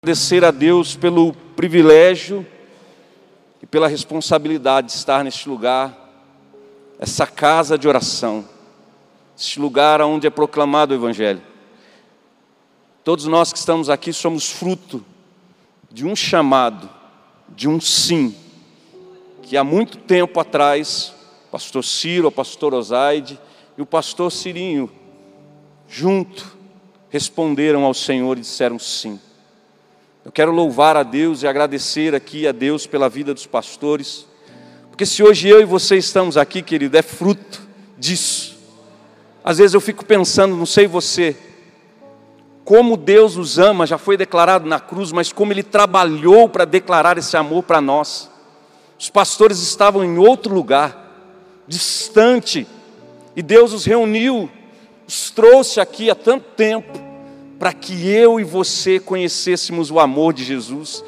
agradecer a Deus pelo privilégio e pela responsabilidade de estar neste lugar, essa casa de oração, este lugar onde é proclamado o Evangelho. Todos nós que estamos aqui somos fruto de um chamado, de um sim, que há muito tempo atrás, o pastor Ciro, o pastor Osaide e o pastor Cirinho, junto, responderam ao Senhor e disseram sim. Eu quero louvar a Deus e agradecer aqui a Deus pela vida dos pastores, porque se hoje eu e você estamos aqui, querido, é fruto disso. Às vezes eu fico pensando, não sei você, como Deus os ama, já foi declarado na cruz, mas como Ele trabalhou para declarar esse amor para nós. Os pastores estavam em outro lugar, distante, e Deus os reuniu, os trouxe aqui há tanto tempo, para que eu e você conhecêssemos o amor de Jesus.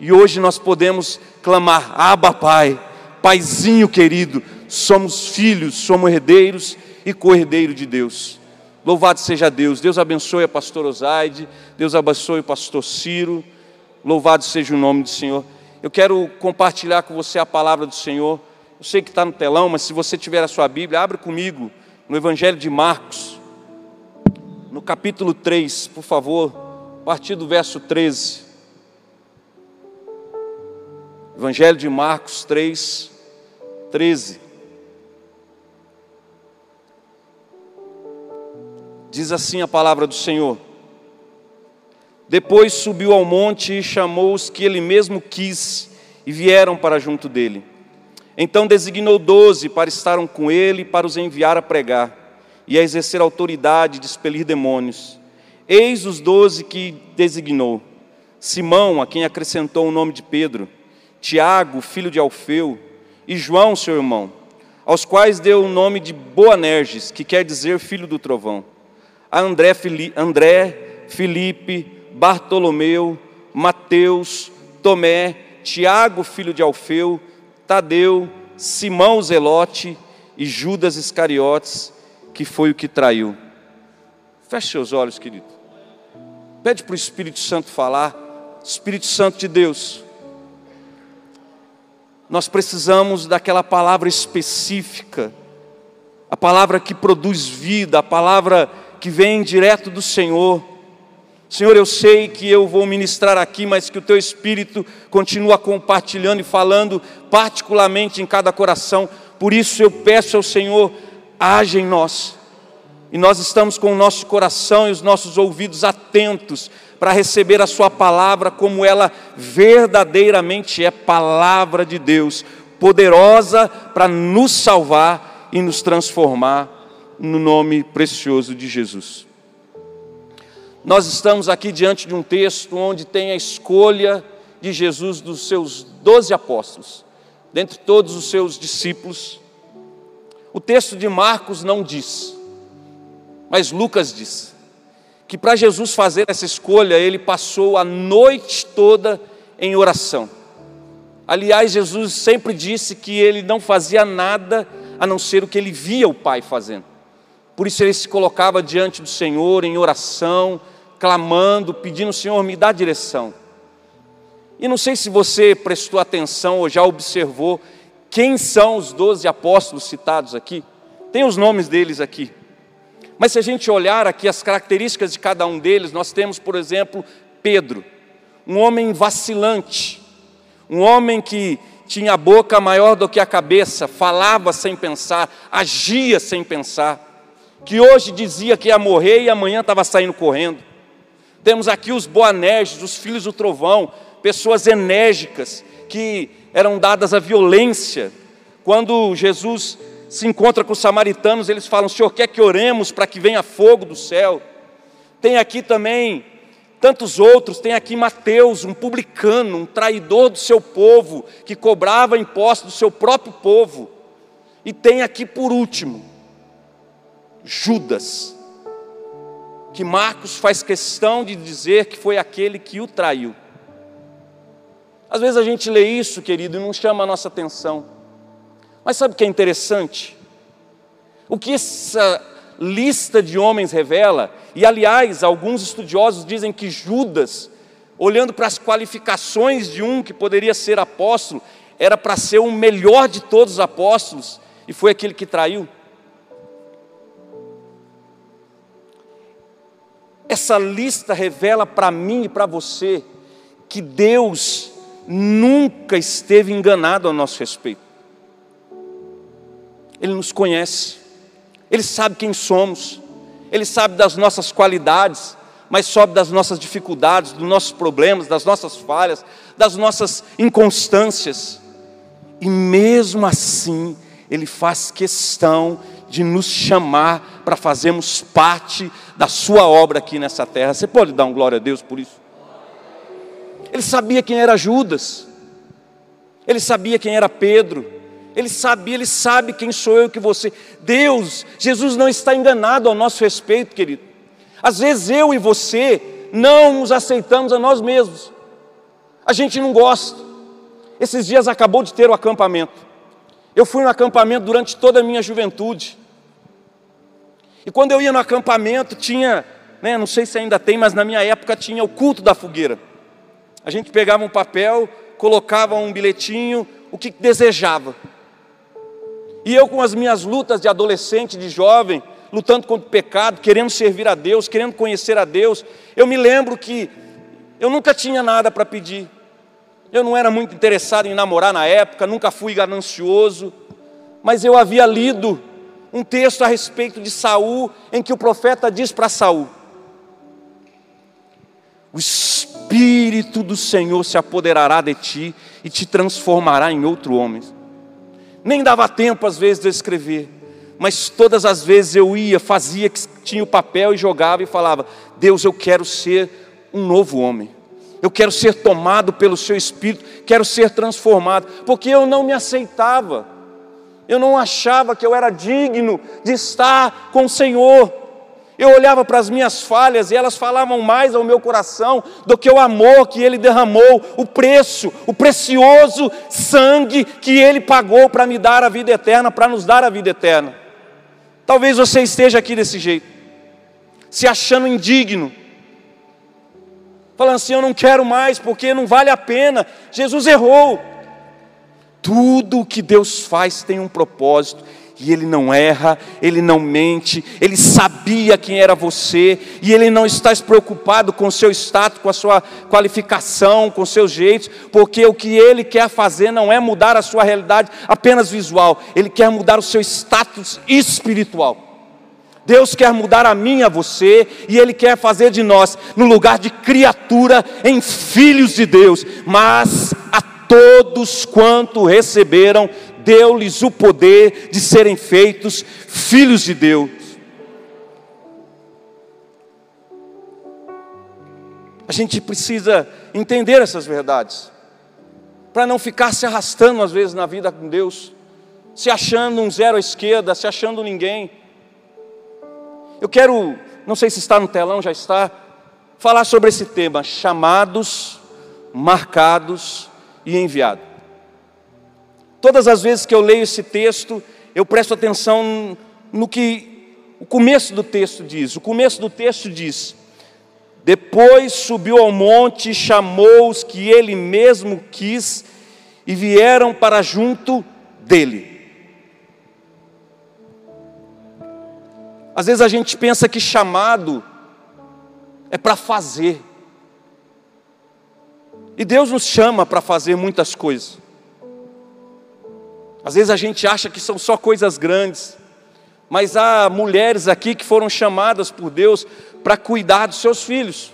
E hoje nós podemos clamar: Abba, Pai, Paizinho querido, somos filhos, somos herdeiros e co-herdeiro de Deus. Louvado seja Deus. Deus abençoe a pastora Osaide, Deus abençoe o pastor Ciro. Louvado seja o nome do Senhor. Eu quero compartilhar com você a palavra do Senhor. Eu sei que está no telão, mas se você tiver a sua Bíblia, abra comigo no Evangelho de Marcos no capítulo 3, por favor, a partir do verso 13. Evangelho de Marcos 3, 13. Diz assim a palavra do Senhor. Depois subiu ao monte e chamou os que ele mesmo quis e vieram para junto dele. Então designou doze para estarem com ele para os enviar a pregar e a exercer autoridade de expelir demônios. Eis os doze que designou: Simão, a quem acrescentou o nome de Pedro, Tiago, filho de Alfeu, e João, seu irmão, aos quais deu o nome de Boanerges, que quer dizer filho do trovão, a André, Fili André Bartolomeu, Mateus, Tomé, Tiago, filho de Alfeu, Tadeu, Simão Zelote e Judas Iscariotes, que foi o que traiu. Feche seus olhos, querido. Pede para o Espírito Santo falar. Espírito Santo de Deus. Nós precisamos daquela palavra específica, a palavra que produz vida, a palavra que vem direto do Senhor. Senhor, eu sei que eu vou ministrar aqui, mas que o teu Espírito continua compartilhando e falando particularmente em cada coração. Por isso eu peço ao Senhor age em nós. E nós estamos com o nosso coração e os nossos ouvidos atentos para receber a Sua palavra como ela verdadeiramente é palavra de Deus, poderosa para nos salvar e nos transformar no nome precioso de Jesus. Nós estamos aqui diante de um texto onde tem a escolha de Jesus dos seus doze apóstolos, dentre todos os seus discípulos. O texto de Marcos não diz, mas Lucas diz que para Jesus fazer essa escolha, ele passou a noite toda em oração. Aliás, Jesus sempre disse que ele não fazia nada a não ser o que ele via o Pai fazendo. Por isso ele se colocava diante do Senhor em oração, clamando, pedindo: Senhor, me dá direção. E não sei se você prestou atenção ou já observou quem são os doze apóstolos citados aqui? Tem os nomes deles aqui. Mas se a gente olhar aqui as características de cada um deles, nós temos, por exemplo, Pedro, um homem vacilante, um homem que tinha a boca maior do que a cabeça, falava sem pensar, agia sem pensar, que hoje dizia que ia morrer e amanhã estava saindo correndo. Temos aqui os Boanerges, os filhos do trovão, pessoas enérgicas que eram dadas à violência. Quando Jesus se encontra com os samaritanos, eles falam: Senhor, quer que oremos para que venha fogo do céu? Tem aqui também tantos outros, tem aqui Mateus, um publicano, um traidor do seu povo, que cobrava impostos do seu próprio povo. E tem aqui por último, Judas, que Marcos faz questão de dizer que foi aquele que o traiu. Às vezes a gente lê isso, querido, e não chama a nossa atenção. Mas sabe o que é interessante? O que essa lista de homens revela, e aliás, alguns estudiosos dizem que Judas, olhando para as qualificações de um que poderia ser apóstolo, era para ser o melhor de todos os apóstolos, e foi aquele que traiu. Essa lista revela para mim e para você que Deus nunca esteve enganado a nosso respeito. Ele nos conhece, Ele sabe quem somos, Ele sabe das nossas qualidades, mas sabe das nossas dificuldades, dos nossos problemas, das nossas falhas, das nossas inconstâncias. E mesmo assim, Ele faz questão de nos chamar para fazermos parte da Sua obra aqui nessa terra. Você pode dar um glória a Deus por isso? Ele sabia quem era Judas, ele sabia quem era Pedro, ele sabia, ele sabe quem sou eu que você. Deus, Jesus não está enganado ao nosso respeito, querido. Às vezes eu e você não nos aceitamos a nós mesmos, a gente não gosta. Esses dias acabou de ter o acampamento. Eu fui no acampamento durante toda a minha juventude. E quando eu ia no acampamento, tinha, né, não sei se ainda tem, mas na minha época tinha o culto da fogueira. A gente pegava um papel, colocava um bilhetinho, o que desejava. E eu, com as minhas lutas de adolescente, de jovem, lutando contra o pecado, querendo servir a Deus, querendo conhecer a Deus, eu me lembro que eu nunca tinha nada para pedir. Eu não era muito interessado em namorar na época, nunca fui ganancioso, mas eu havia lido um texto a respeito de Saul, em que o profeta diz para Saul: O Espírito do Senhor se apoderará de ti e te transformará em outro homem. Nem dava tempo às vezes de eu escrever, mas todas as vezes eu ia, fazia que tinha o papel e jogava e falava: Deus, eu quero ser um novo homem. Eu quero ser tomado pelo seu espírito, quero ser transformado, porque eu não me aceitava. Eu não achava que eu era digno de estar com o Senhor. Eu olhava para as minhas falhas e elas falavam mais ao meu coração do que o amor que Ele derramou, o preço, o precioso sangue que Ele pagou para me dar a vida eterna, para nos dar a vida eterna. Talvez você esteja aqui desse jeito, se achando indigno, falando assim: eu não quero mais porque não vale a pena. Jesus errou. Tudo o que Deus faz tem um propósito, e Ele não erra, Ele não mente, Ele sabia quem era você, e Ele não está preocupado com o seu status, com a sua qualificação, com seus jeitos, porque o que Ele quer fazer não é mudar a sua realidade apenas visual, Ele quer mudar o seu status espiritual. Deus quer mudar a mim, a você, e Ele quer fazer de nós, no lugar de criatura, em filhos de Deus, mas a todos quanto receberam, deu-lhes o poder de serem feitos filhos de Deus. A gente precisa entender essas verdades, para não ficar se arrastando às vezes na vida com Deus, se achando um zero à esquerda, se achando ninguém. Eu quero, não sei se está no telão, já está, falar sobre esse tema: chamados, marcados e enviado. Todas as vezes que eu leio esse texto, eu presto atenção no que o começo do texto diz. O começo do texto diz: Depois subiu ao monte, chamou os que ele mesmo quis e vieram para junto dele. Às vezes a gente pensa que chamado é para fazer. E Deus nos chama para fazer muitas coisas. Às vezes a gente acha que são só coisas grandes, mas há mulheres aqui que foram chamadas por Deus para cuidar dos seus filhos.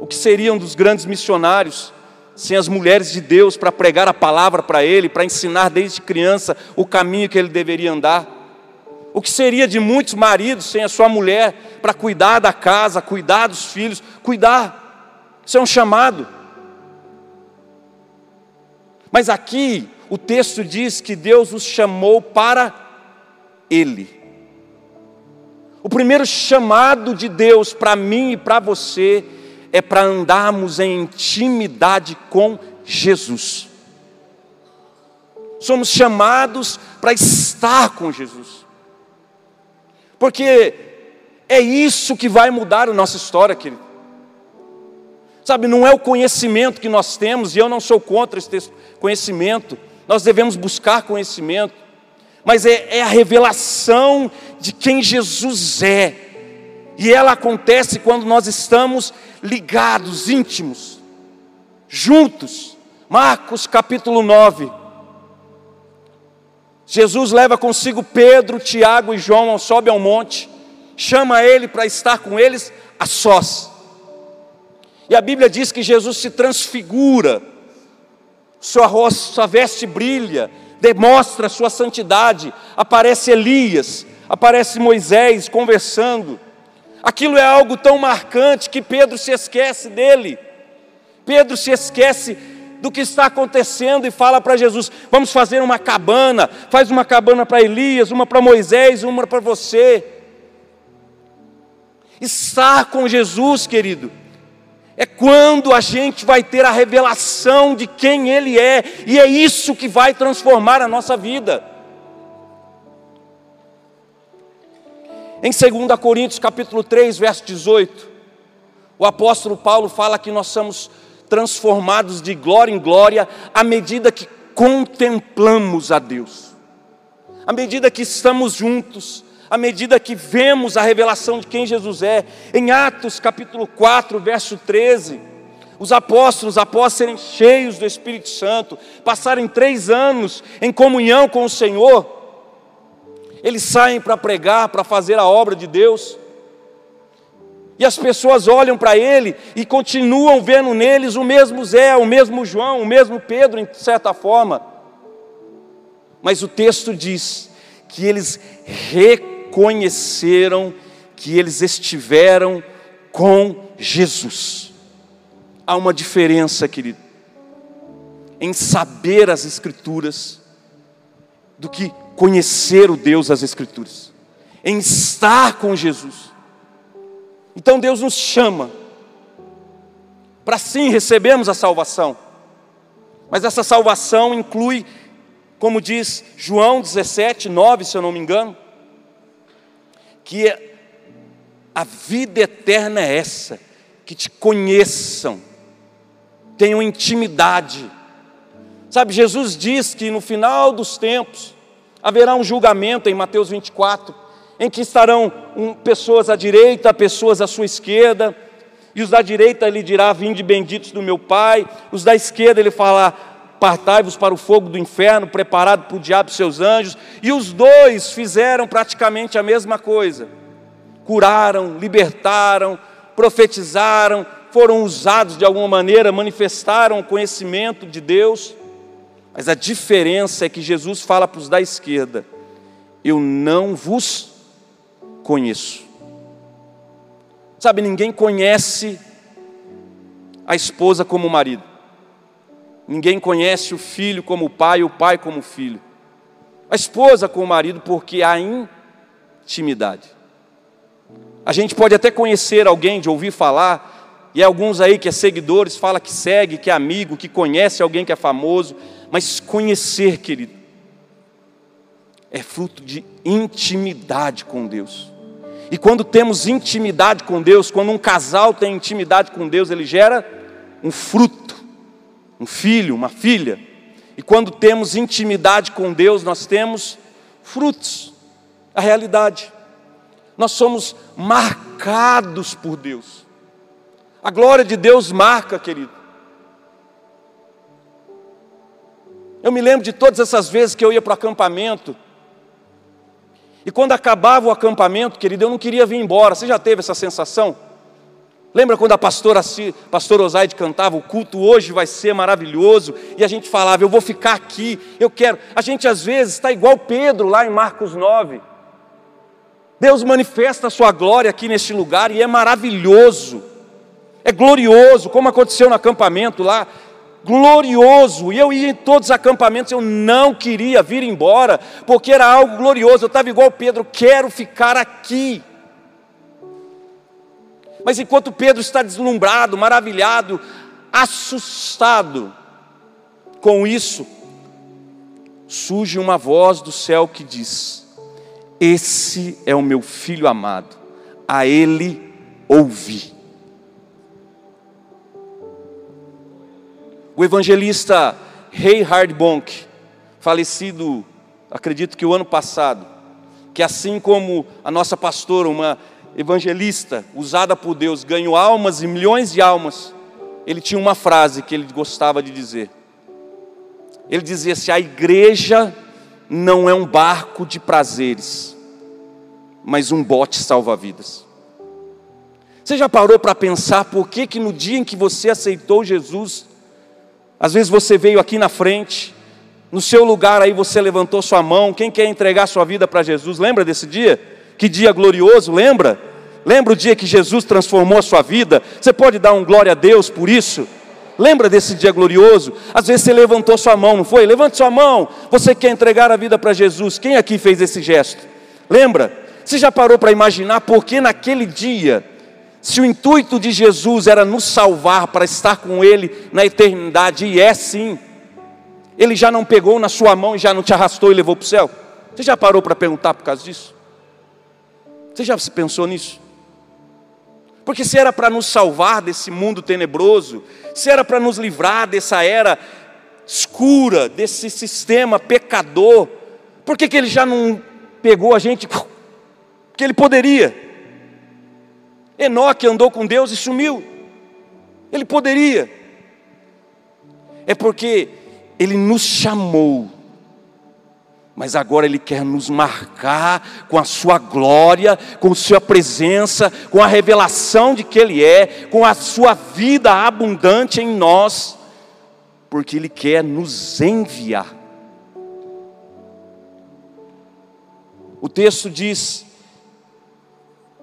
O que seriam dos grandes missionários sem as mulheres de Deus para pregar a palavra para ele, para ensinar desde criança o caminho que ele deveria andar? O que seria de muitos maridos sem a sua mulher para cuidar da casa, cuidar dos filhos, cuidar? Isso é um chamado. Mas aqui o texto diz que Deus os chamou para Ele. O primeiro chamado de Deus para mim e para você é para andarmos em intimidade com Jesus. Somos chamados para estar com Jesus. Porque É isso que vai mudar a nossa história, querido. Sabe, não é o conhecimento que nós temos, e eu não sou contra esse conhecimento, nós devemos buscar conhecimento, mas é, é a revelação de quem Jesus é, e ela acontece quando nós estamos ligados, íntimos, juntos. Marcos capítulo 9. Jesus leva consigo Pedro, Tiago e João, sobe ao monte, chama ele para estar com eles a sós. E a Bíblia diz que Jesus se transfigura, sua, sua veste brilha, demonstra sua santidade. Aparece Elias, aparece Moisés conversando. Aquilo é algo tão marcante que Pedro se esquece dele. Pedro se esquece do que está acontecendo e fala para Jesus: Vamos fazer uma cabana. Faz uma cabana para Elias, uma para Moisés, uma para você. Estar com Jesus, querido, é quando a gente vai ter a revelação de quem Ele é, e é isso que vai transformar a nossa vida. Em 2 Coríntios capítulo 3, verso 18, o apóstolo Paulo fala que nós somos transformados de glória em glória à medida que contemplamos a Deus. À medida que estamos juntos, à medida que vemos a revelação de quem Jesus é. Em Atos capítulo 4, verso 13, os apóstolos, após serem cheios do Espírito Santo, passarem três anos em comunhão com o Senhor, eles saem para pregar, para fazer a obra de Deus. E as pessoas olham para ele e continuam vendo neles o mesmo Zé, o mesmo João, o mesmo Pedro, em certa forma. Mas o texto diz que eles reconheceram que eles estiveram com Jesus. Há uma diferença, querido, em saber as Escrituras do que conhecer o Deus das Escrituras, em estar com Jesus. Então Deus nos chama para sim recebermos a salvação, mas essa salvação inclui, como diz João 17, 9, se eu não me engano, que a vida eterna é essa, que te conheçam, tenham intimidade. Sabe, Jesus diz que no final dos tempos, haverá um julgamento em Mateus 24, em que estarão um, pessoas à direita, pessoas à sua esquerda, e os da direita ele dirá: Vinde benditos do meu Pai, os da esquerda ele fala: Partai-vos para o fogo do inferno, preparado para o diabo e seus anjos, e os dois fizeram praticamente a mesma coisa: curaram, libertaram, profetizaram, foram usados de alguma maneira, manifestaram o conhecimento de Deus. Mas a diferença é que Jesus fala para os da esquerda: Eu não vos conheço. Sabe, ninguém conhece a esposa como o marido. Ninguém conhece o filho como o pai, o pai como o filho. A esposa com o marido porque há intimidade. A gente pode até conhecer alguém de ouvir falar, e alguns aí que é seguidores fala que segue, que é amigo, que conhece alguém que é famoso, mas conhecer, querido, é fruto de intimidade com Deus. E quando temos intimidade com Deus, quando um casal tem intimidade com Deus, ele gera um fruto, um filho, uma filha. E quando temos intimidade com Deus, nós temos frutos, a realidade. Nós somos marcados por Deus. A glória de Deus marca, querido. Eu me lembro de todas essas vezes que eu ia para o acampamento. E quando acabava o acampamento, querido, eu não queria vir embora. Você já teve essa sensação? Lembra quando a pastora, pastor Osaide cantava, o culto hoje vai ser maravilhoso, e a gente falava, eu vou ficar aqui, eu quero. A gente às vezes está igual Pedro lá em Marcos 9. Deus manifesta a sua glória aqui neste lugar e é maravilhoso, é glorioso, como aconteceu no acampamento lá glorioso. E eu ia em todos os acampamentos, eu não queria vir embora, porque era algo glorioso. Eu estava igual Pedro, quero ficar aqui. Mas enquanto Pedro está deslumbrado, maravilhado, assustado com isso, surge uma voz do céu que diz: Esse é o meu filho amado, a ele ouvi. O evangelista Rei Hardbonk, falecido, acredito que o ano passado, que assim como a nossa pastora, uma evangelista usada por Deus, ganhou almas e milhões de almas, ele tinha uma frase que ele gostava de dizer. Ele dizia assim: a igreja não é um barco de prazeres, mas um bote salva-vidas. Você já parou para pensar por que, que no dia em que você aceitou Jesus, às vezes você veio aqui na frente, no seu lugar aí você levantou sua mão, quem quer entregar sua vida para Jesus, lembra desse dia? Que dia glorioso, lembra? Lembra o dia que Jesus transformou a sua vida? Você pode dar um glória a Deus por isso? Lembra desse dia glorioso? Às vezes você levantou sua mão, não foi? Levante sua mão. Você quer entregar a vida para Jesus? Quem aqui fez esse gesto? Lembra? Você já parou para imaginar por que naquele dia, se o intuito de Jesus era nos salvar para estar com Ele na eternidade, e é sim, ele já não pegou na sua mão e já não te arrastou e levou para o céu? Você já parou para perguntar por causa disso? Você já se pensou nisso? Porque se era para nos salvar desse mundo tenebroso, se era para nos livrar dessa era escura, desse sistema pecador, por que, que ele já não pegou a gente? Porque ele poderia. Enoque andou com Deus e sumiu. Ele poderia. É porque ele nos chamou, mas agora Ele quer nos marcar com a Sua glória, com a Sua presença, com a revelação de que Ele é, com a Sua vida abundante em nós, porque Ele quer nos enviar. O texto diz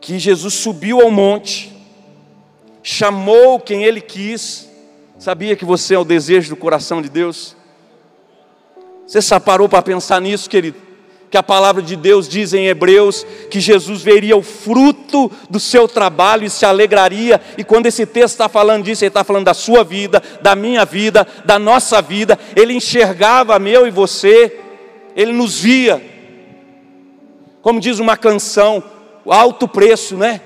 que Jesus subiu ao monte, chamou quem Ele quis, sabia que você é o desejo do coração de Deus? Você só parou para pensar nisso, querido? Que a palavra de Deus diz em Hebreus que Jesus veria o fruto do seu trabalho e se alegraria. E quando esse texto está falando disso, ele está falando da sua vida, da minha vida, da nossa vida. Ele enxergava meu e você, ele nos via. Como diz uma canção, o alto preço, né?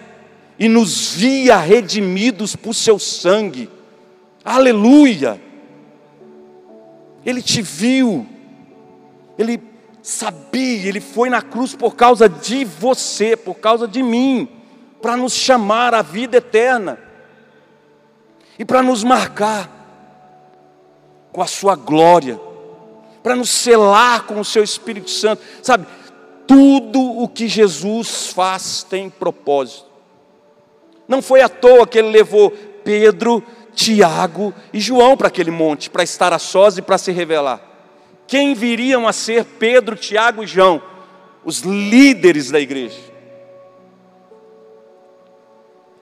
E nos via redimidos por seu sangue. Aleluia! Ele te viu, ele sabia, ele foi na cruz por causa de você, por causa de mim, para nos chamar à vida eterna e para nos marcar com a sua glória, para nos selar com o seu Espírito Santo. Sabe, tudo o que Jesus faz tem propósito. Não foi à toa que ele levou Pedro, Tiago e João para aquele monte, para estar a sós e para se revelar quem viriam a ser Pedro, Tiago e João, os líderes da igreja.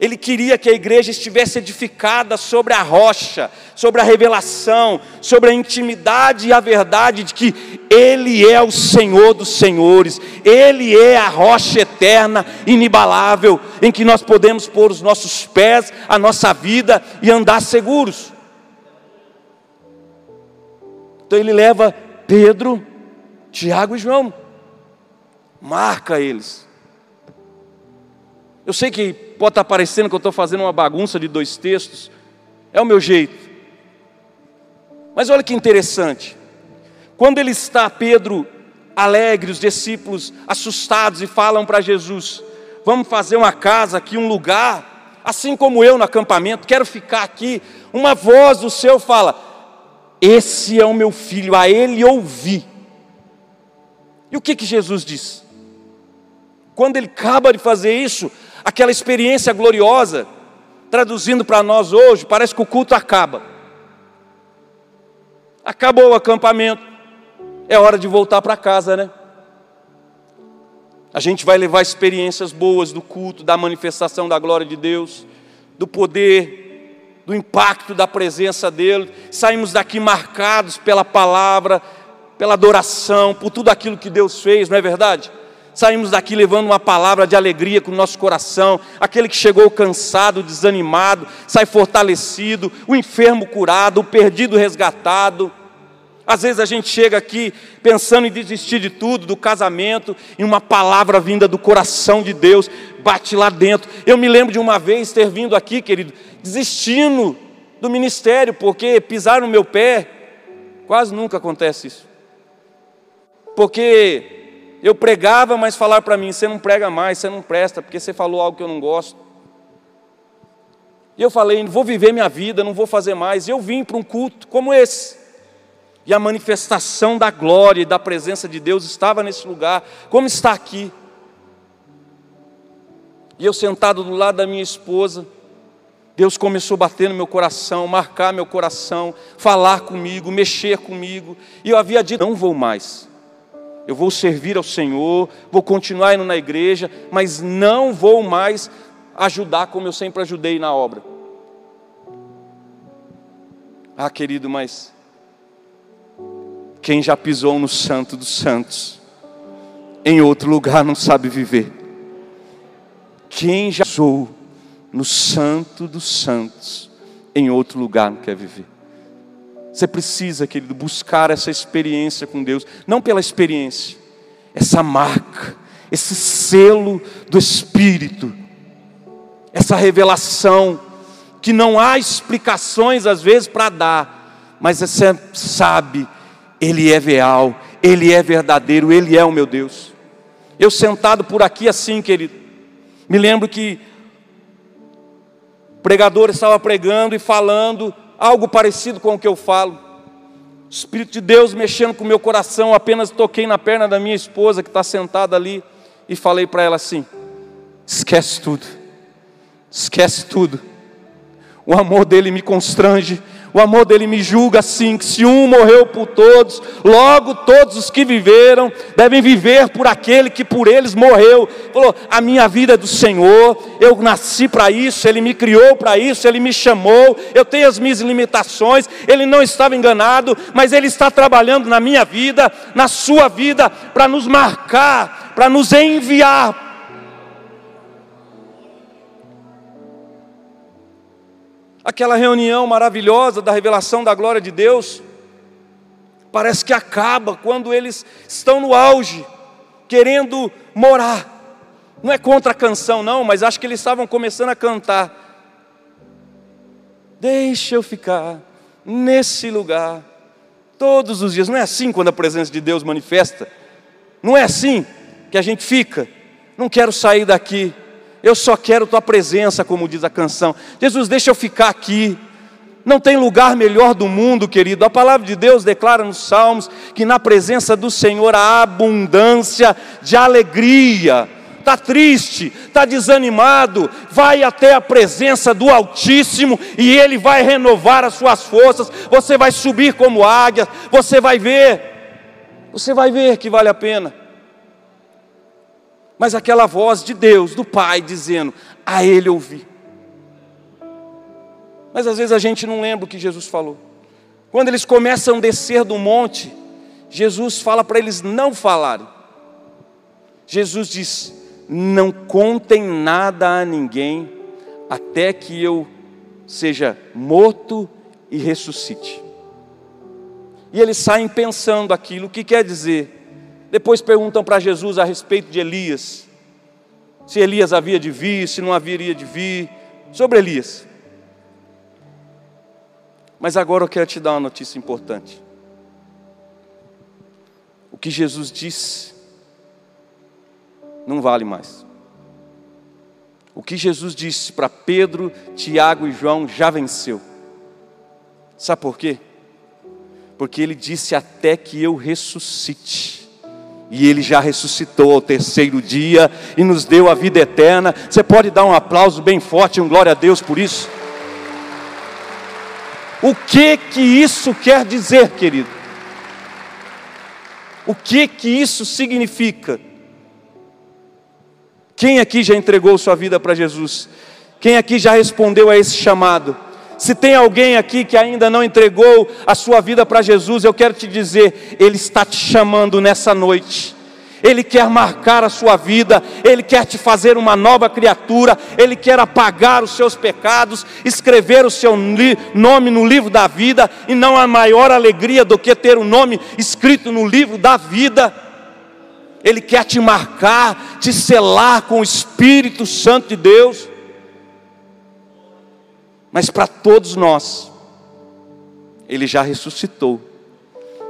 Ele queria que a igreja estivesse edificada sobre a rocha, sobre a revelação, sobre a intimidade e a verdade de que Ele é o Senhor dos Senhores, Ele é a rocha eterna, inabalável, em que nós podemos pôr os nossos pés, a nossa vida e andar seguros. Então ele leva Pedro, Tiago e João. Marca eles. Eu sei que pode estar parecendo que eu estou fazendo uma bagunça de dois textos, é o meu jeito. Mas olha que interessante. Quando ele está, Pedro, alegre, os discípulos assustados e falam para Jesus: Vamos fazer uma casa aqui, um lugar, assim como eu no acampamento, quero ficar aqui. Uma voz do céu fala: esse é o meu filho, a ele ouvi. E o que que Jesus diz? Quando ele acaba de fazer isso, aquela experiência gloriosa, traduzindo para nós hoje, parece que o culto acaba. Acabou o acampamento, é hora de voltar para casa, né? A gente vai levar experiências boas do culto, da manifestação da glória de Deus, do poder do impacto da presença dele, saímos daqui marcados pela palavra, pela adoração, por tudo aquilo que Deus fez, não é verdade? Saímos daqui levando uma palavra de alegria com o nosso coração. Aquele que chegou cansado, desanimado, sai fortalecido. O enfermo curado, o perdido resgatado. Às vezes a gente chega aqui pensando em desistir de tudo, do casamento, e uma palavra vinda do coração de Deus bate lá dentro. Eu me lembro de uma vez ter vindo aqui, querido, desistindo do ministério, porque pisar no meu pé, quase nunca acontece isso. Porque eu pregava, mas falaram para mim: você não prega mais, você não presta, porque você falou algo que eu não gosto. E eu falei: vou viver minha vida, não vou fazer mais. E eu vim para um culto como esse. E a manifestação da glória e da presença de Deus estava nesse lugar, como está aqui. E eu sentado do lado da minha esposa, Deus começou a bater no meu coração, marcar meu coração, falar comigo, mexer comigo. E eu havia dito: não vou mais. Eu vou servir ao Senhor, vou continuar indo na igreja, mas não vou mais ajudar como eu sempre ajudei na obra. Ah, querido, mas quem já pisou no Santo dos Santos, em outro lugar não sabe viver. Quem já pisou no Santo dos Santos, em outro lugar não quer viver. Você precisa, querido, buscar essa experiência com Deus, não pela experiência, essa marca, esse selo do Espírito, essa revelação, que não há explicações às vezes para dar, mas você sabe ele é real, Ele é verdadeiro, Ele é o meu Deus. Eu sentado por aqui assim, querido, me lembro que o pregador estava pregando e falando algo parecido com o que eu falo. O Espírito de Deus mexendo com o meu coração, apenas toquei na perna da minha esposa que está sentada ali e falei para ela assim: esquece tudo, esquece tudo. O amor dele me constrange, o amor dele me julga assim: que se um morreu por todos, logo todos os que viveram devem viver por aquele que por eles morreu. Falou: a minha vida é do Senhor, eu nasci para isso, Ele me criou para isso, Ele me chamou, eu tenho as minhas limitações, Ele não estava enganado, mas Ele está trabalhando na minha vida, na sua vida, para nos marcar, para nos enviar aquela reunião maravilhosa da revelação da glória de Deus, parece que acaba quando eles estão no auge, querendo morar. Não é contra a canção, não, mas acho que eles estavam começando a cantar. Deixa eu ficar nesse lugar todos os dias. Não é assim quando a presença de Deus manifesta? Não é assim que a gente fica? Não quero sair daqui. Eu só quero tua presença, como diz a canção. Jesus, deixa eu ficar aqui. Não tem lugar melhor do mundo, querido. A palavra de Deus declara nos Salmos que na presença do Senhor há abundância de alegria. Está triste, está desanimado, vai até a presença do Altíssimo e Ele vai renovar as suas forças. Você vai subir como águia, você vai ver, você vai ver que vale a pena mas aquela voz de Deus, do Pai, dizendo: A Ele ouvi. Mas às vezes a gente não lembra o que Jesus falou. Quando eles começam a descer do monte, Jesus fala para eles não falarem. Jesus diz: Não contem nada a ninguém, até que eu seja morto e ressuscite. E eles saem pensando aquilo, o que quer dizer? Depois perguntam para Jesus a respeito de Elias. Se Elias havia de vir, se não haveria de vir. Sobre Elias. Mas agora eu quero te dar uma notícia importante. O que Jesus disse não vale mais. O que Jesus disse para Pedro, Tiago e João já venceu. Sabe por quê? Porque ele disse até que eu ressuscite. E ele já ressuscitou ao terceiro dia e nos deu a vida eterna. Você pode dar um aplauso bem forte, um glória a Deus por isso? O que que isso quer dizer, querido? O que que isso significa? Quem aqui já entregou sua vida para Jesus? Quem aqui já respondeu a esse chamado? Se tem alguém aqui que ainda não entregou a sua vida para Jesus, eu quero te dizer, Ele está te chamando nessa noite. Ele quer marcar a sua vida, Ele quer te fazer uma nova criatura, Ele quer apagar os seus pecados, escrever o seu nome no livro da vida, e não há maior alegria do que ter o nome escrito no livro da vida. Ele quer te marcar, te selar com o Espírito Santo de Deus. Mas para todos nós, Ele já ressuscitou.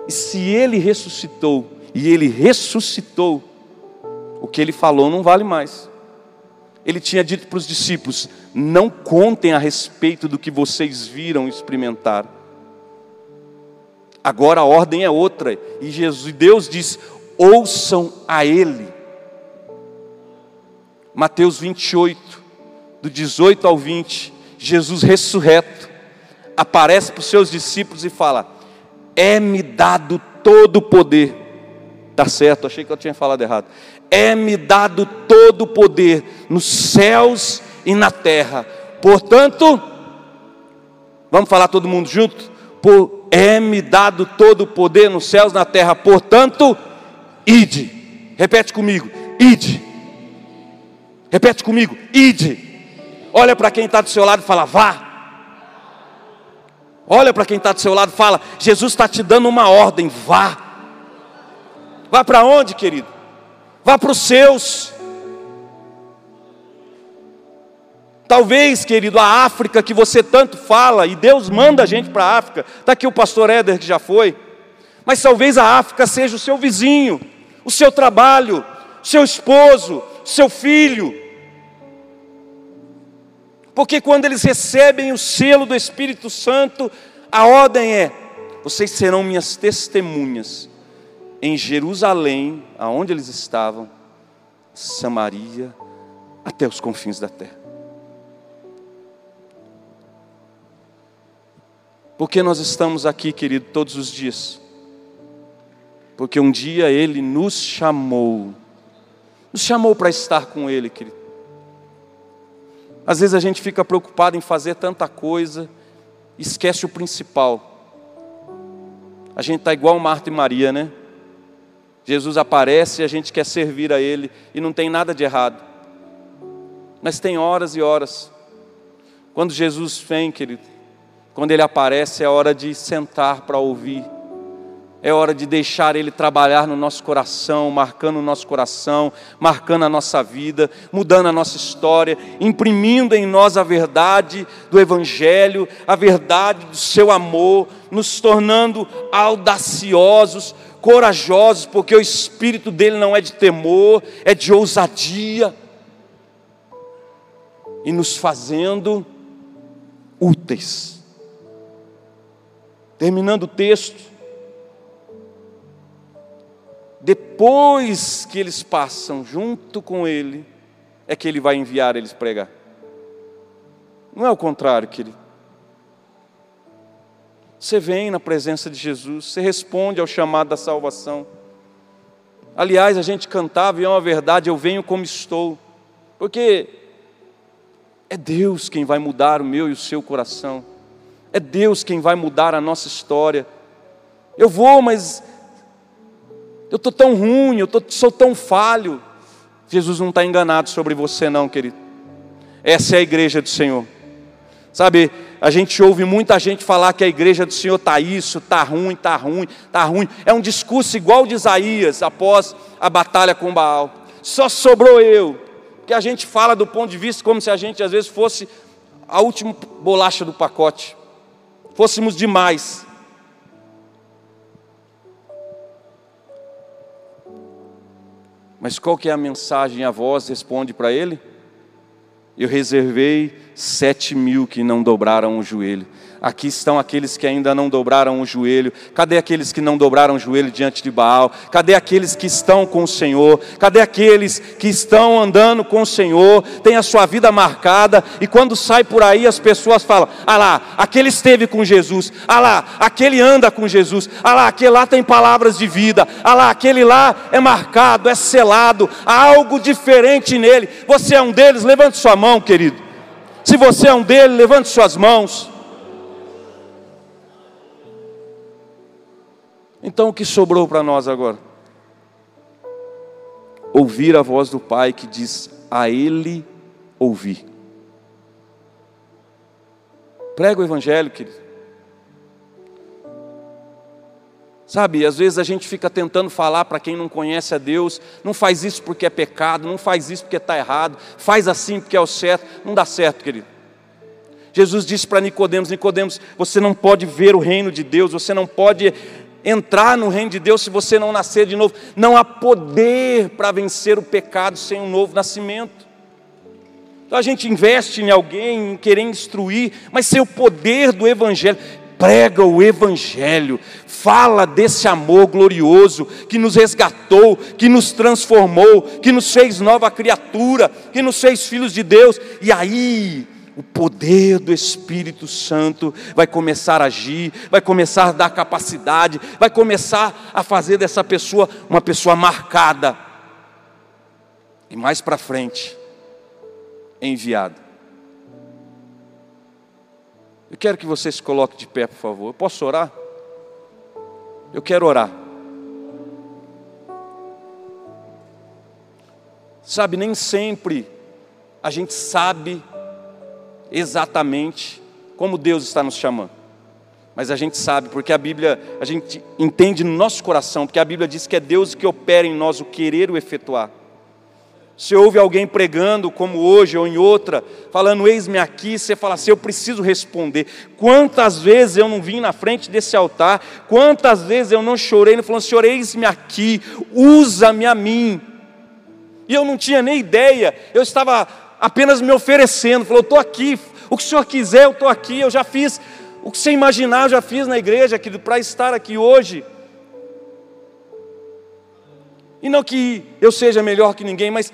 E se Ele ressuscitou, e ele ressuscitou, o que ele falou não vale mais. Ele tinha dito para os discípulos: não contem a respeito do que vocês viram e experimentaram. Agora a ordem é outra, e Jesus, Deus diz: ouçam a Ele. Mateus 28, do 18 ao 20, Jesus ressurreto, aparece para os seus discípulos e fala: É-me dado todo o poder Está certo, achei que eu tinha falado errado. É-me dado todo o poder nos céus e na terra. Portanto, vamos falar todo mundo junto? Por, é-me dado todo o poder nos céus e na terra. Portanto, ide. Repete comigo, ide. Repete comigo, ide. Olha para quem está do seu lado e fala, vá. Olha para quem está do seu lado e fala, Jesus está te dando uma ordem, vá. Vá para onde, querido? Vá para os seus. Talvez, querido, a África que você tanto fala, e Deus manda a gente para a África, está aqui o pastor Éder que já foi, mas talvez a África seja o seu vizinho, o seu trabalho, o seu esposo, o seu filho. Porque quando eles recebem o selo do Espírito Santo, a ordem é: vocês serão minhas testemunhas em Jerusalém, aonde eles estavam, Samaria, até os confins da terra. Porque nós estamos aqui, querido, todos os dias? Porque um dia Ele nos chamou, nos chamou para estar com Ele, querido. Às vezes a gente fica preocupado em fazer tanta coisa, esquece o principal. A gente está igual Marta e Maria, né? Jesus aparece e a gente quer servir a Ele, e não tem nada de errado. Mas tem horas e horas. Quando Jesus vem, querido, quando Ele aparece, é hora de sentar para ouvir. É hora de deixar Ele trabalhar no nosso coração, marcando o nosso coração, marcando a nossa vida, mudando a nossa história, imprimindo em nós a verdade do Evangelho, a verdade do Seu amor, nos tornando audaciosos, corajosos, porque o espírito dele não é de temor, é de ousadia, e nos fazendo úteis. Terminando o texto, depois que eles passam junto com ele, é que ele vai enviar eles pregar. Não é o contrário, querido. Você vem na presença de Jesus, você responde ao chamado da salvação. Aliás, a gente cantava, e é uma verdade, eu venho como estou, porque é Deus quem vai mudar o meu e o seu coração, é Deus quem vai mudar a nossa história. Eu vou, mas eu estou tão ruim, eu tô, sou tão falho. Jesus não está enganado sobre você, não, querido. Essa é a igreja do Senhor. Sabe, a gente ouve muita gente falar que a igreja do Senhor está isso, está ruim, está ruim, está ruim. É um discurso igual de Isaías após a batalha com Baal. Só sobrou eu. Que a gente fala do ponto de vista como se a gente às vezes fosse a última bolacha do pacote. Fôssemos demais. Mas qual que é a mensagem? A voz responde para ele? Eu reservei sete mil que não dobraram o joelho. Aqui estão aqueles que ainda não dobraram o joelho. Cadê aqueles que não dobraram o joelho diante de Baal? Cadê aqueles que estão com o Senhor? Cadê aqueles que estão andando com o Senhor? Tem a sua vida marcada e quando sai por aí as pessoas falam: "Ah lá, aquele esteve com Jesus. Ah lá, aquele anda com Jesus. Ah lá, aquele lá tem palavras de vida. Ah lá, aquele lá é marcado, é selado, há algo diferente nele. Você é um deles? Levante sua mão, querido. Se você é um deles, levante suas mãos. Então o que sobrou para nós agora? ouvir a voz do Pai que diz: A Ele ouvir. Prega o Evangelho, querido. Sabe, às vezes a gente fica tentando falar para quem não conhece a Deus, não faz isso porque é pecado, não faz isso porque está errado, faz assim porque é o certo, não dá certo, querido. Jesus disse para Nicodemos, Nicodemos, você não pode ver o reino de Deus, você não pode entrar no reino de Deus se você não nascer de novo. Não há poder para vencer o pecado sem um novo nascimento. Então a gente investe em alguém, em querer instruir, mas sem o poder do Evangelho prega o Evangelho, fala desse amor glorioso que nos resgatou, que nos transformou, que nos fez nova criatura, que nos fez filhos de Deus, e aí o poder do Espírito Santo vai começar a agir, vai começar a dar capacidade, vai começar a fazer dessa pessoa uma pessoa marcada, e mais para frente, enviada. Eu quero que você se coloque de pé, por favor. Eu posso orar? Eu quero orar. Sabe, nem sempre a gente sabe exatamente como Deus está nos chamando. Mas a gente sabe, porque a Bíblia, a gente entende no nosso coração, porque a Bíblia diz que é Deus que opera em nós o querer o efetuar. Você ouve alguém pregando, como hoje ou em outra, falando, eis-me aqui, você fala assim: eu preciso responder. Quantas vezes eu não vim na frente desse altar, quantas vezes eu não chorei, não falando, Senhor, eis-me aqui, usa-me a mim. E eu não tinha nem ideia, eu estava apenas me oferecendo, falou, estou aqui, o que o Senhor quiser, eu estou aqui, eu já fiz, o que você imaginar, eu já fiz na igreja, para estar aqui hoje. E não que eu seja melhor que ninguém, mas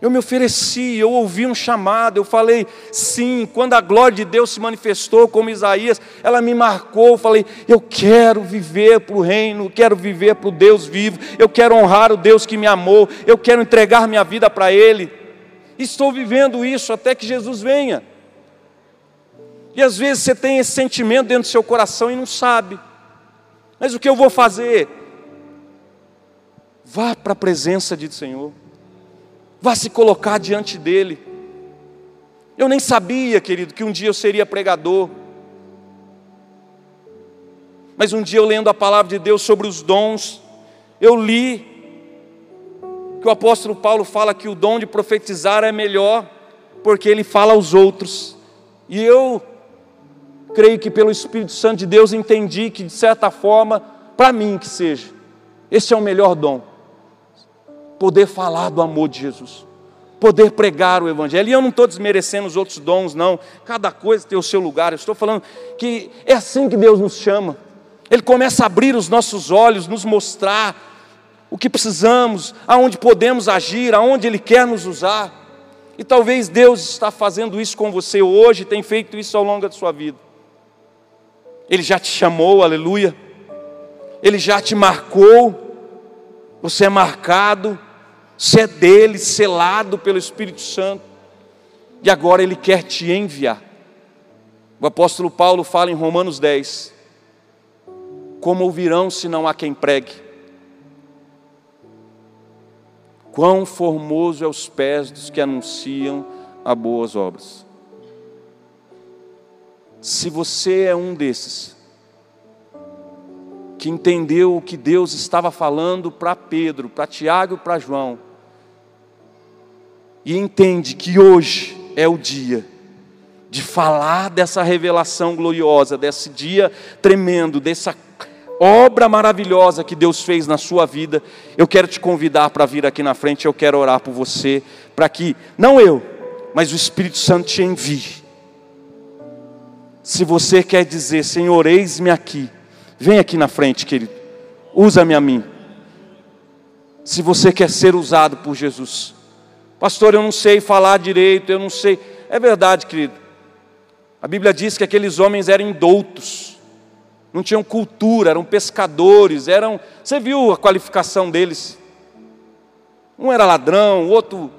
eu me ofereci, eu ouvi um chamado, eu falei sim. Quando a glória de Deus se manifestou, como Isaías, ela me marcou. Eu falei: eu quero viver para o reino, quero viver para o Deus vivo, eu quero honrar o Deus que me amou, eu quero entregar minha vida para Ele. Estou vivendo isso até que Jesus venha. E às vezes você tem esse sentimento dentro do seu coração e não sabe. Mas o que eu vou fazer? Vá para a presença de Senhor vá se colocar diante dele. Eu nem sabia, querido, que um dia eu seria pregador. Mas um dia eu lendo a palavra de Deus sobre os dons, eu li que o apóstolo Paulo fala que o dom de profetizar é melhor porque ele fala aos outros. E eu creio que pelo Espírito Santo de Deus entendi que de certa forma, para mim que seja, esse é o melhor dom poder falar do amor de Jesus, poder pregar o Evangelho. E eu não estou desmerecendo os outros dons, não. Cada coisa tem o seu lugar. Eu estou falando que é assim que Deus nos chama. Ele começa a abrir os nossos olhos, nos mostrar o que precisamos, aonde podemos agir, aonde Ele quer nos usar. E talvez Deus está fazendo isso com você hoje, tem feito isso ao longo da sua vida. Ele já te chamou, aleluia. Ele já te marcou. Você é marcado você é dele, selado pelo Espírito Santo, e agora ele quer te enviar. O apóstolo Paulo fala em Romanos 10: Como ouvirão se não há quem pregue? Quão formoso é os pés dos que anunciam a boas obras. Se você é um desses, que entendeu o que Deus estava falando para Pedro, para Tiago e para João, e entende que hoje é o dia de falar dessa revelação gloriosa, desse dia tremendo, dessa obra maravilhosa que Deus fez na sua vida, eu quero te convidar para vir aqui na frente, eu quero orar por você, para que, não eu, mas o Espírito Santo te envie. Se você quer dizer, Senhor, eis-me aqui, vem aqui na frente, querido, usa-me a mim. Se você quer ser usado por Jesus, Pastor, eu não sei falar direito, eu não sei. É verdade, querido. A Bíblia diz que aqueles homens eram indoutos, não tinham cultura, eram pescadores, eram. Você viu a qualificação deles? Um era ladrão, o outro.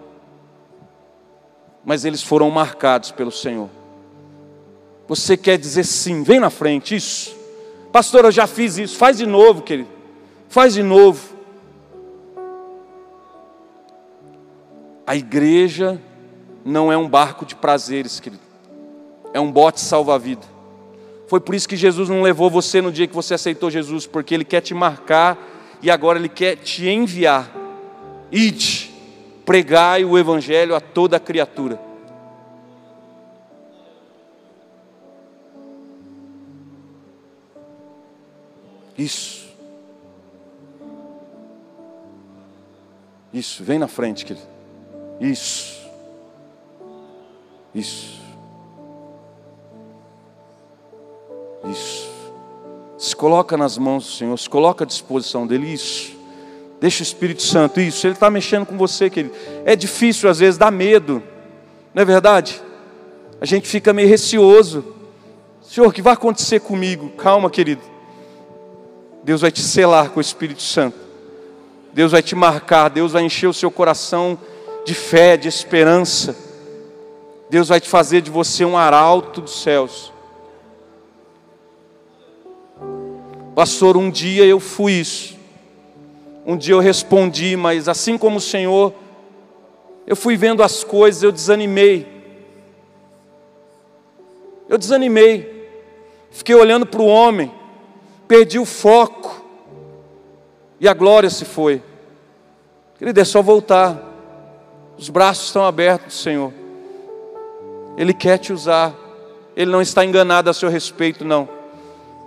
Mas eles foram marcados pelo Senhor. Você quer dizer sim, vem na frente, isso. Pastor, eu já fiz isso, faz de novo, querido. Faz de novo. A igreja não é um barco de prazeres, querido. É um bote salva-vida. Foi por isso que Jesus não levou você no dia que você aceitou Jesus, porque Ele quer te marcar e agora Ele quer te enviar. Ide, pregai o Evangelho a toda criatura. Isso. Isso, vem na frente, querido. Isso. Isso. Isso. Se coloca nas mãos do Senhor, se coloca à disposição dEle. Isso. Deixa o Espírito Santo, isso. Ele está mexendo com você, querido. É difícil, às vezes, dá medo. Não é verdade? A gente fica meio receoso. Senhor, o que vai acontecer comigo? Calma, querido. Deus vai te selar com o Espírito Santo. Deus vai te marcar, Deus vai encher o seu coração de fé, de esperança. Deus vai te fazer de você um arauto dos céus. Pastor, um dia eu fui isso. Um dia eu respondi, mas assim como o Senhor, eu fui vendo as coisas, eu desanimei. Eu desanimei. Fiquei olhando para o homem, perdi o foco. E a glória se foi. Querido, é só voltar. Os braços estão abertos, Senhor. Ele quer te usar. Ele não está enganado a seu respeito, não.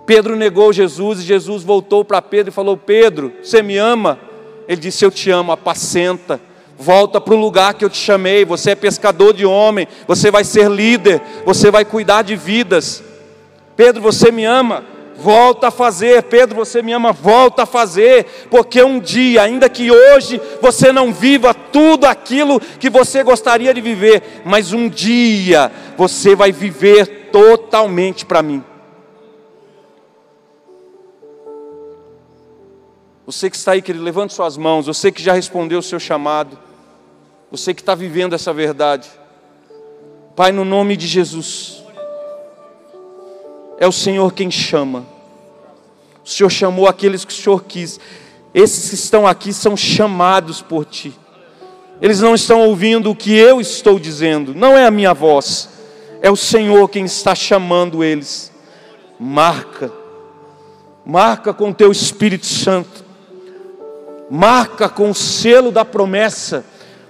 Pedro negou Jesus e Jesus voltou para Pedro e falou: Pedro, você me ama? Ele disse: Eu te amo, apacenta. Volta para o lugar que eu te chamei. Você é pescador de homem. Você vai ser líder. Você vai cuidar de vidas. Pedro, você me ama? volta a fazer. Pedro, você me ama, volta a fazer, porque um dia, ainda que hoje você não viva tudo aquilo que você gostaria de viver, mas um dia você vai viver totalmente para mim. Você que está aí, querido, levante suas mãos. Você que já respondeu o seu chamado. Você que está vivendo essa verdade. Pai, no nome de Jesus. É o Senhor quem chama. O Senhor chamou aqueles que o Senhor quis. Esses que estão aqui são chamados por Ti. Eles não estão ouvindo o que eu estou dizendo, não é a minha voz, é o Senhor quem está chamando eles. Marca, marca com o Teu Espírito Santo, marca com o selo da promessa,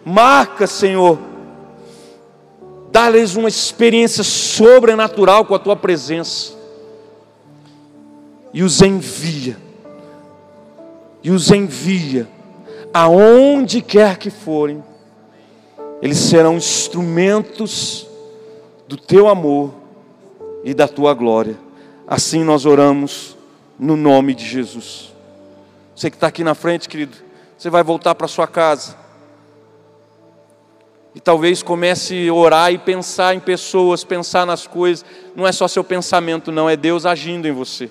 marca, Senhor, dá-lhes uma experiência sobrenatural com a Tua presença. E os envia, e os envia. Aonde quer que forem, eles serão instrumentos do teu amor e da tua glória. Assim nós oramos no nome de Jesus. Você que está aqui na frente, querido, você vai voltar para sua casa. E talvez comece a orar e pensar em pessoas, pensar nas coisas. Não é só seu pensamento, não, é Deus agindo em você.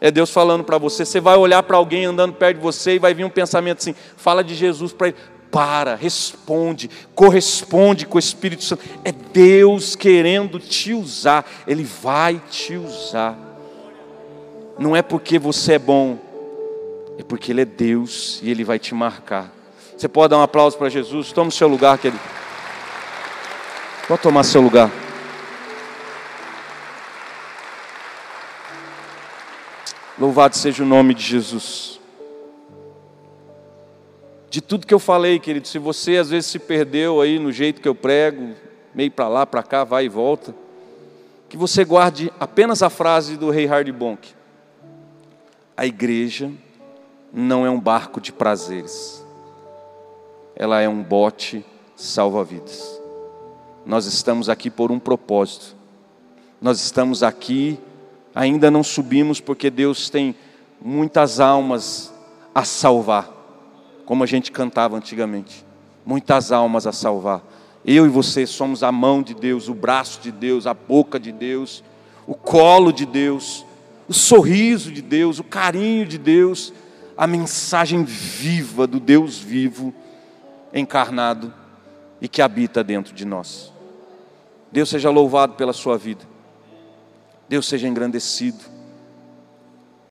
É Deus falando para você. Você vai olhar para alguém andando perto de você e vai vir um pensamento assim: fala de Jesus para ele. Para, responde, corresponde com o Espírito Santo. É Deus querendo te usar, Ele vai te usar. Não é porque você é bom, é porque Ele é Deus e Ele vai te marcar. Você pode dar um aplauso para Jesus? Toma o seu lugar, querido. Pode tomar seu lugar. Louvado seja o nome de Jesus. De tudo que eu falei, querido, se você às vezes se perdeu aí no jeito que eu prego, meio para lá, para cá, vai e volta, que você guarde apenas a frase do rei Hardy Bonk. A igreja não é um barco de prazeres. Ela é um bote salva-vidas. Nós estamos aqui por um propósito. Nós estamos aqui Ainda não subimos porque Deus tem muitas almas a salvar, como a gente cantava antigamente. Muitas almas a salvar. Eu e você somos a mão de Deus, o braço de Deus, a boca de Deus, o colo de Deus, o sorriso de Deus, o carinho de Deus, a mensagem viva do Deus vivo, encarnado e que habita dentro de nós. Deus seja louvado pela sua vida. Deus seja engrandecido.